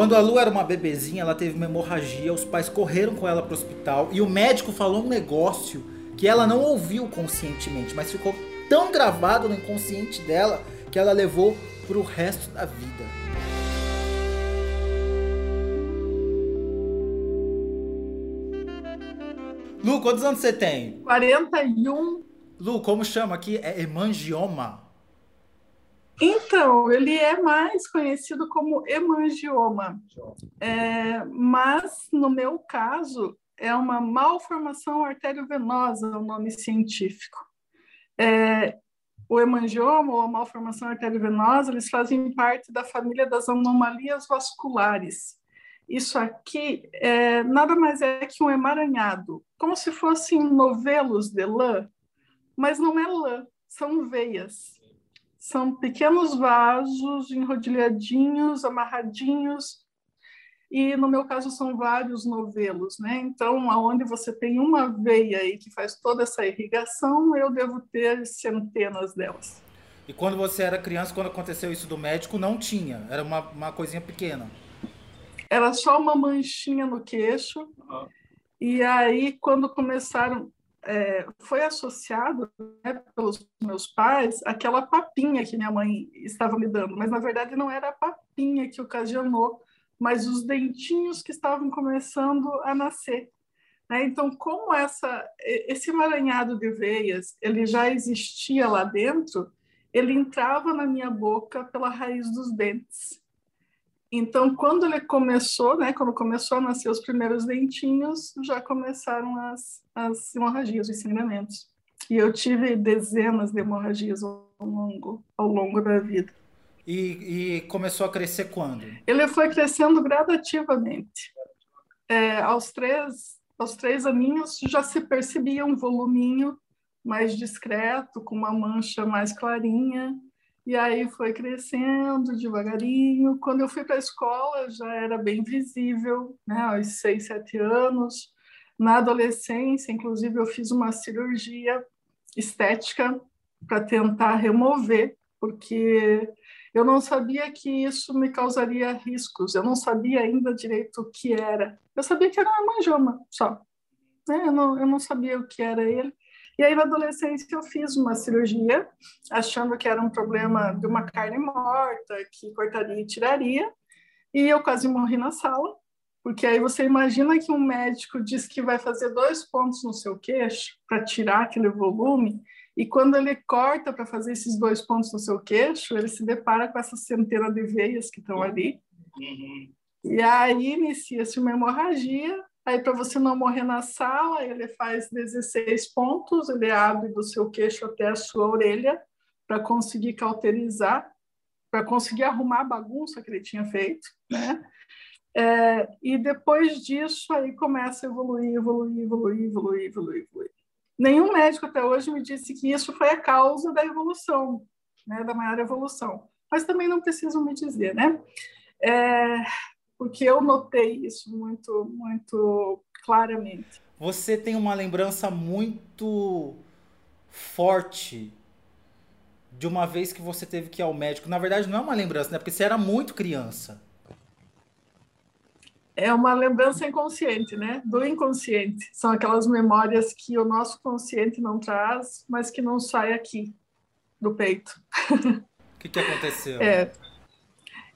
Quando a Lu era uma bebezinha, ela teve uma hemorragia, os pais correram com ela para o hospital e o médico falou um negócio que ela não ouviu conscientemente, mas ficou tão gravado no inconsciente dela que ela levou pro resto da vida. Lu, quantos anos você tem? 41. Lu, como chama aqui? É hemangioma. Então, ele é mais conhecido como hemangioma, é, mas no meu caso é uma malformação arteriovenosa, é o nome científico. É, o hemangioma ou a malformação arteriovenosa, eles fazem parte da família das anomalias vasculares. Isso aqui é, nada mais é que um emaranhado, como se fossem novelos de lã, mas não é lã, são veias são pequenos vasos enrodilhadinhos, amarradinhos, e no meu caso são vários novelos, né? Então, aonde você tem uma veia aí que faz toda essa irrigação, eu devo ter centenas delas. E quando você era criança, quando aconteceu isso do médico, não tinha, era uma, uma coisinha pequena. Era só uma manchinha no queixo. Uhum. E aí, quando começaram, é, foi associado né, pelos meus pais aquela papinha que minha mãe estava me dando, mas na verdade não era a papinha que ocasionou, mas os dentinhos que estavam começando a nascer. Né? Então, como essa, esse emaranhado de veias ele já existia lá dentro, ele entrava na minha boca pela raiz dos dentes. Então, quando ele começou, né, quando começou a nascer os primeiros dentinhos, já começaram as, as hemorragias, os sangramentos. E eu tive dezenas de hemorragias ao longo, ao longo da vida. E, e começou a crescer quando? Ele foi crescendo gradativamente. É, aos três aos três aninhos já se percebia um voluminho mais discreto, com uma mancha mais clarinha. E aí foi crescendo devagarinho. Quando eu fui para a escola, já era bem visível, né? aos seis, sete anos. Na adolescência, inclusive, eu fiz uma cirurgia estética para tentar remover, porque eu não sabia que isso me causaria riscos. Eu não sabia ainda direito o que era. Eu sabia que era uma manjoma só. Né? Eu, não, eu não sabia o que era ele. E aí, na adolescência, eu fiz uma cirurgia, achando que era um problema de uma carne morta, que cortaria e tiraria, e eu quase morri na sala, porque aí você imagina que um médico diz que vai fazer dois pontos no seu queixo para tirar aquele volume, e quando ele corta para fazer esses dois pontos no seu queixo, ele se depara com essa centena de veias que estão ali. Uhum. E aí inicia-se uma hemorragia, Aí, para você não morrer na sala, ele faz 16 pontos, ele abre do seu queixo até a sua orelha para conseguir cauterizar, para conseguir arrumar a bagunça que ele tinha feito, né? É, e depois disso, aí começa a evoluir, evoluir, evoluir, evoluir, evoluir, evoluir. Nenhum médico até hoje me disse que isso foi a causa da evolução, né, da maior evolução. Mas também não precisam me dizer, né? É, porque eu notei isso muito, muito claramente. Você tem uma lembrança muito forte de uma vez que você teve que ir ao médico. Na verdade, não é uma lembrança, né? Porque você era muito criança. É uma lembrança inconsciente, né? Do inconsciente. São aquelas memórias que o nosso consciente não traz, mas que não sai aqui do peito. O que, que aconteceu? É.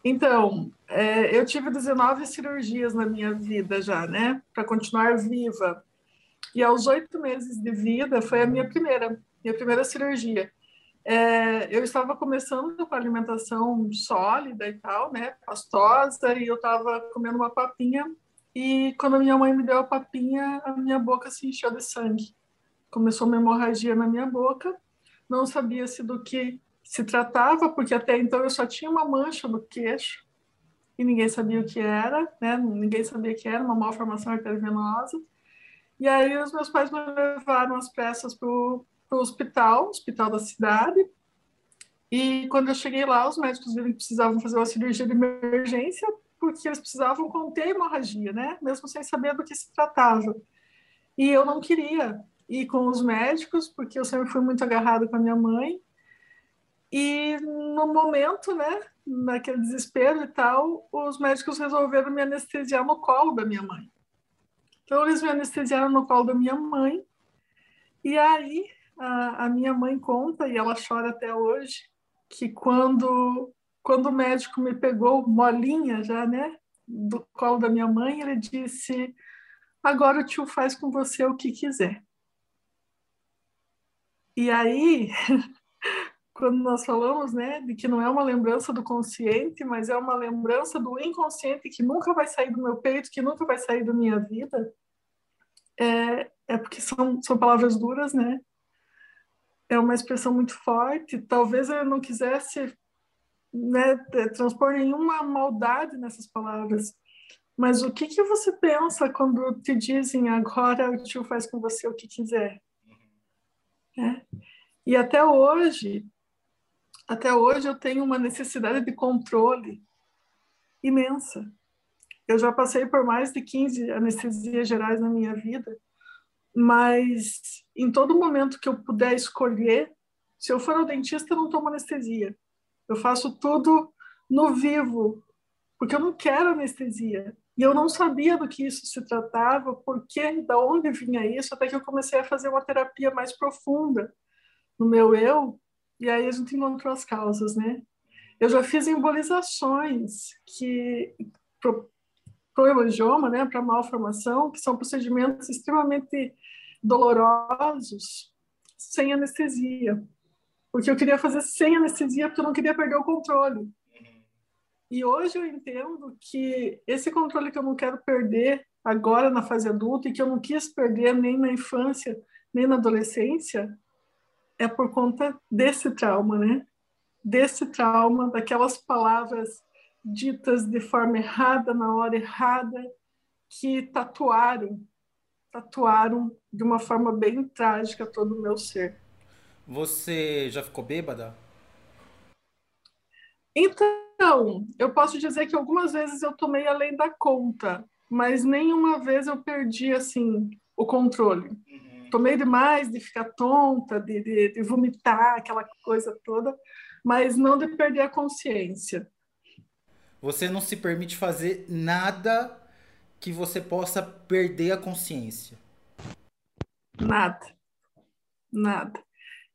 Então, é, eu tive 19 cirurgias na minha vida já, né? Para continuar viva. E aos oito meses de vida foi a minha primeira, minha primeira cirurgia. É, eu estava começando com alimentação sólida e tal, né? Pastosa, e eu estava comendo uma papinha. E quando a minha mãe me deu a papinha, a minha boca se encheu de sangue. Começou uma hemorragia na minha boca. Não sabia se do que se tratava, porque até então eu só tinha uma mancha no queixo e ninguém sabia o que era, né? Ninguém sabia que era, uma malformação arteriovenosa. E aí os meus pais me levaram às pressas para o hospital, hospital da cidade. E quando eu cheguei lá, os médicos viram que precisavam fazer uma cirurgia de emergência, porque eles precisavam conter hemorragia, né? Mesmo sem saber do que se tratava. E eu não queria ir com os médicos, porque eu sempre fui muito agarrada com a minha mãe. E no momento, né, naquele desespero e tal, os médicos resolveram me anestesiar no colo da minha mãe. Então, eles me anestesiaram no colo da minha mãe. E aí, a, a minha mãe conta, e ela chora até hoje, que quando, quando o médico me pegou molinha já, né, do colo da minha mãe, ele disse: Agora o tio faz com você o que quiser. E aí, quando nós falamos, né, de que não é uma lembrança do consciente, mas é uma lembrança do inconsciente que nunca vai sair do meu peito, que nunca vai sair da minha vida, é, é porque são, são palavras duras, né? É uma expressão muito forte. Talvez eu não quisesse né, transpor nenhuma maldade nessas palavras. Mas o que, que você pensa quando te dizem agora o tio faz com você o que quiser? É. E até hoje, até hoje eu tenho uma necessidade de controle imensa. Eu já passei por mais de 15 anestesias gerais na minha vida, mas em todo momento que eu puder escolher, se eu for ao dentista, eu não tomo anestesia. Eu faço tudo no vivo, porque eu não quero anestesia. E eu não sabia do que isso se tratava, por que, da onde vinha isso, até que eu comecei a fazer uma terapia mais profunda no meu eu, e aí a gente encontrou as causas, né? Eu já fiz embolizações que pro, pro hemangioma, né, para malformação, que são procedimentos extremamente dolorosos, sem anestesia. Porque eu queria fazer sem anestesia, porque eu não queria perder o controle. E hoje eu entendo que esse controle que eu não quero perder agora na fase adulta e que eu não quis perder nem na infância, nem na adolescência, é por conta desse trauma, né? Desse trauma, daquelas palavras ditas de forma errada, na hora errada, que tatuaram, tatuaram de uma forma bem trágica todo o meu ser. Você já ficou bêbada? Então, eu posso dizer que algumas vezes eu tomei além da conta, mas nenhuma vez eu perdi assim o controle. Uhum. Tomei demais de ficar tonta, de, de, de vomitar, aquela coisa toda, mas não de perder a consciência. Você não se permite fazer nada que você possa perder a consciência. Nada. Nada.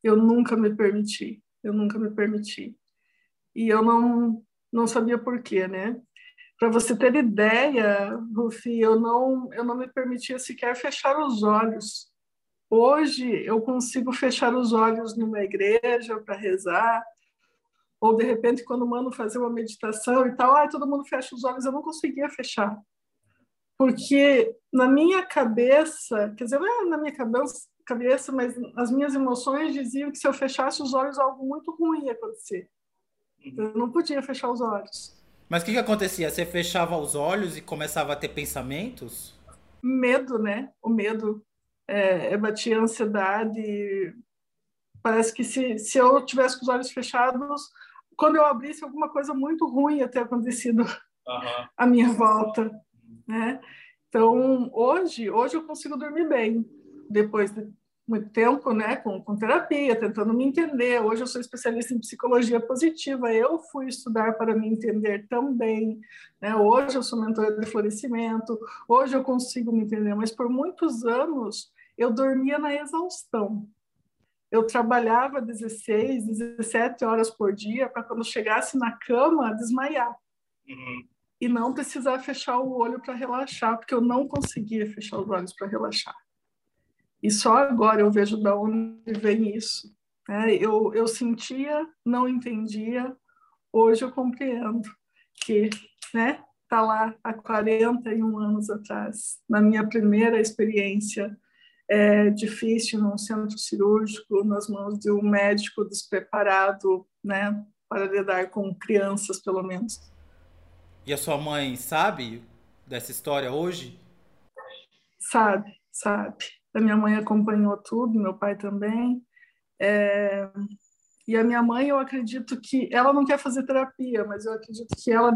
Eu nunca me permiti. Eu nunca me permiti. E eu não não sabia por quê, né? Para você ter ideia, Rufi, eu não eu não me permitia sequer fechar os olhos. Hoje eu consigo fechar os olhos numa igreja para rezar, ou de repente quando mando fazer uma meditação e tal, ah, todo mundo fecha os olhos, eu não conseguia fechar. Porque na minha cabeça, quer dizer, não é na minha cabeça, cabeça, mas as minhas emoções diziam que se eu fechasse os olhos algo muito ruim ia acontecer. Eu não podia fechar os olhos. Mas o que, que acontecia? Você fechava os olhos e começava a ter pensamentos? Medo, né? O medo. É, batia ansiedade. Parece que se, se eu tivesse com os olhos fechados, quando eu abrisse, alguma coisa muito ruim ia ter acontecido uhum. à minha volta, né? Então, hoje, hoje eu consigo dormir bem, depois de muito tempo, né, com, com terapia, tentando me entender. Hoje eu sou especialista em psicologia positiva, eu fui estudar para me entender também. Né? Hoje eu sou mentora de florescimento, hoje eu consigo me entender, mas por muitos anos eu dormia na exaustão eu trabalhava 16, 17 horas por dia para quando chegasse na cama desmaiar. Uhum. E não precisar fechar o olho para relaxar, porque eu não conseguia fechar os olhos para relaxar. E só agora eu vejo de onde vem isso. É, eu, eu sentia, não entendia, hoje eu compreendo que né, tá lá há 41 anos atrás, na minha primeira experiência é, difícil num centro cirúrgico, nas mãos de um médico despreparado, né, para lidar com crianças, pelo menos. E a sua mãe sabe dessa história hoje? Sabe, sabe. A minha mãe acompanhou tudo, meu pai também. É... E a minha mãe, eu acredito que ela não quer fazer terapia, mas eu acredito que ela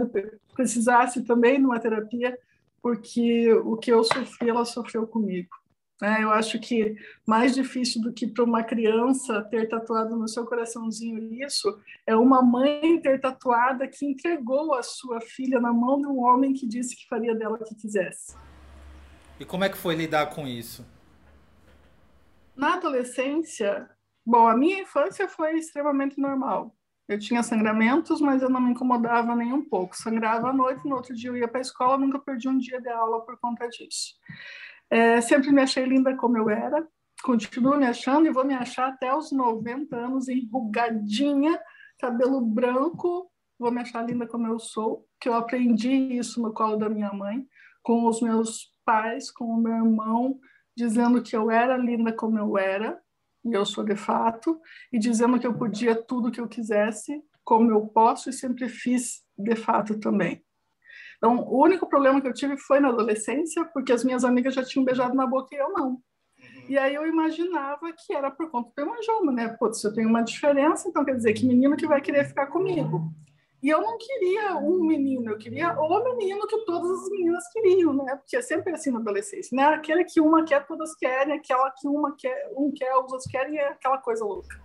precisasse também de uma terapia, porque o que eu sofri, ela sofreu comigo. Né? Eu acho que mais difícil do que para uma criança ter tatuado no seu coraçãozinho isso é uma mãe ter tatuada que entregou a sua filha na mão de um homem que disse que faria dela o que quisesse. E como é que foi lidar com isso? Na adolescência, bom, a minha infância foi extremamente normal. Eu tinha sangramentos, mas eu não me incomodava nem um pouco. Sangrava à noite, no outro dia eu ia para a escola, nunca perdi um dia de aula por conta disso. É, sempre me achei linda como eu era, continuo me achando e vou me achar até os 90 anos, enrugadinha, cabelo branco, vou me achar linda como eu sou, que eu aprendi isso no colo da minha mãe, com os meus pais, com o meu irmão, dizendo que eu era linda como eu era, e eu sou de fato, e dizendo que eu podia tudo que eu quisesse, como eu posso, e sempre fiz de fato também. Então, o único problema que eu tive foi na adolescência, porque as minhas amigas já tinham beijado na boca e eu não. Uhum. E aí eu imaginava que era por conta do hemangioma, né? Putz, eu tenho uma diferença, então quer dizer que menino que vai querer ficar comigo. E eu não queria um menino, eu queria o menino que todas as meninas queriam, né? Porque é sempre assim na adolescência, né? Aquele que uma quer, todas querem, aquela que uma quer, um quer, os outros querem, é aquela coisa louca.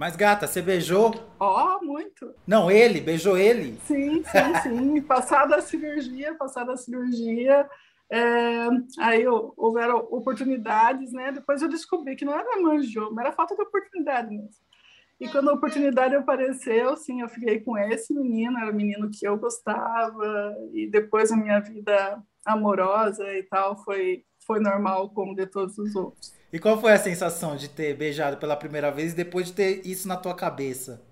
Mas, gata, você beijou? Ó, oh, muito. Não, ele, beijou ele? Sim, sim, sim. passada a cirurgia, passada a cirurgia, é, aí houveram oportunidades, né? Depois eu descobri que não era manjoma, era falta de oportunidade mesmo. E quando a oportunidade apareceu, sim, eu fiquei com esse menino, era o menino que eu gostava, e depois a minha vida amorosa e tal foi, foi normal como de todos os outros. E qual foi a sensação de ter beijado pela primeira vez e depois de ter isso na tua cabeça?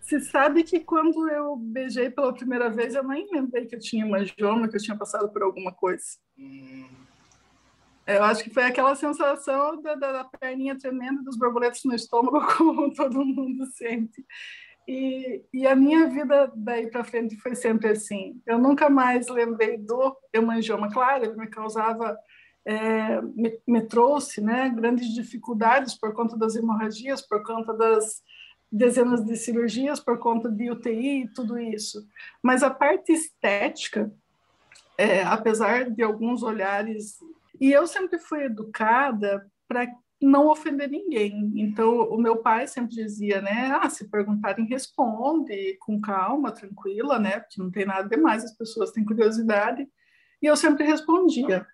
Você sabe que quando eu beijei pela primeira vez, eu nem lembrei que eu tinha hemangioma, que eu tinha passado por alguma coisa. Hum. Eu acho que foi aquela sensação da, da, da perninha tremenda, dos borboletos no estômago, como todo mundo sente. E, e a minha vida daí para frente foi sempre assim. Eu nunca mais lembrei do hemangioma. Claro, ele me causava é, me, me, trouxe né, grandes dificuldades por conta das hemorragias, por conta das dezenas de cirurgias, por conta de UTI e tudo isso. Mas a parte estética, é, apesar de alguns olhares. E eu sempre fui educada para não ofender ninguém. Então, o meu pai sempre dizia, né? Ah, se perguntarem, responde com calma, tranquila, né? Porque não tem nada demais, as pessoas têm curiosidade. E eu sempre respondia.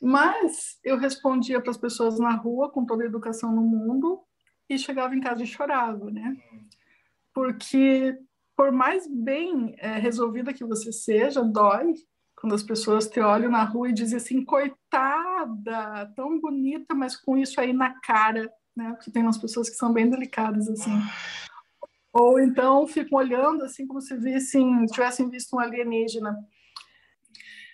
Mas eu respondia para as pessoas na rua com toda a educação no mundo e chegava em casa e chorava, né? Porque por mais bem é, resolvida que você seja, dói quando as pessoas te olham na rua e dizem assim, coitada, tão bonita, mas com isso aí na cara, né? Porque tem umas pessoas que são bem delicadas assim. Ou então ficam olhando assim como se vissem, tivessem visto um alienígena.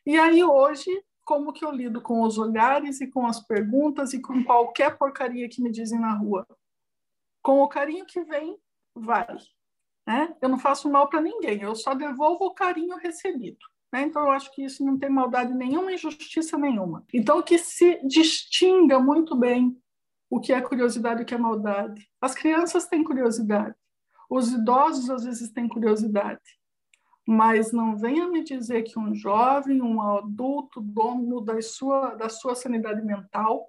E aí hoje como que eu lido com os olhares e com as perguntas e com qualquer porcaria que me dizem na rua. Com o carinho que vem, vai. Né? Eu não faço mal para ninguém, eu só devolvo o carinho recebido. Né? Então, eu acho que isso não tem maldade nenhuma, injustiça nenhuma. Então, que se distinga muito bem o que é curiosidade e o que é maldade. As crianças têm curiosidade, os idosos às vezes têm curiosidade mas não venha me dizer que um jovem, um adulto, dono da sua, da sua sanidade mental,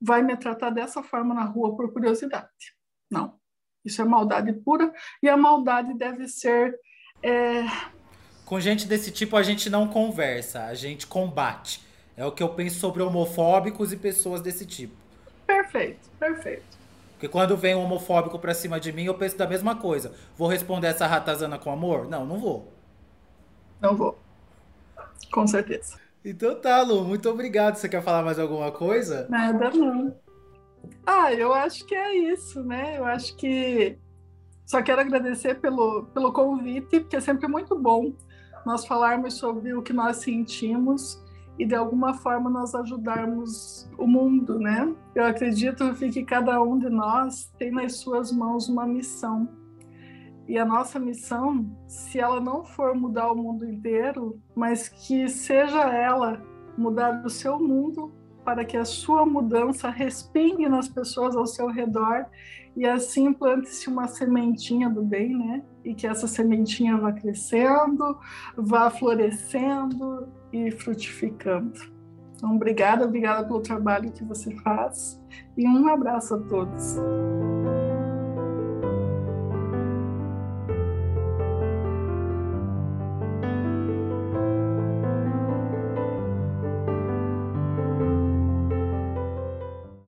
vai me tratar dessa forma na rua por curiosidade. Não. Isso é maldade pura e a maldade deve ser. É... Com gente desse tipo, a gente não conversa, a gente combate. É o que eu penso sobre homofóbicos e pessoas desse tipo. Perfeito, perfeito. Porque quando vem um homofóbico pra cima de mim, eu penso da mesma coisa. Vou responder essa ratazana com amor? Não, não vou. Não vou. Com certeza. Então tá, Lu, muito obrigado. Você quer falar mais alguma coisa? Nada, não. Ah, eu acho que é isso, né? Eu acho que só quero agradecer pelo, pelo convite, porque é sempre muito bom nós falarmos sobre o que nós sentimos e de alguma forma nós ajudarmos o mundo, né? Eu acredito que cada um de nós tem nas suas mãos uma missão e a nossa missão, se ela não for mudar o mundo inteiro, mas que seja ela mudar o seu mundo para que a sua mudança respingue nas pessoas ao seu redor e assim plante-se uma sementinha do bem, né? E que essa sementinha vá crescendo, vá florescendo e frutificando. Então, obrigada, obrigada pelo trabalho que você faz e um abraço a todos.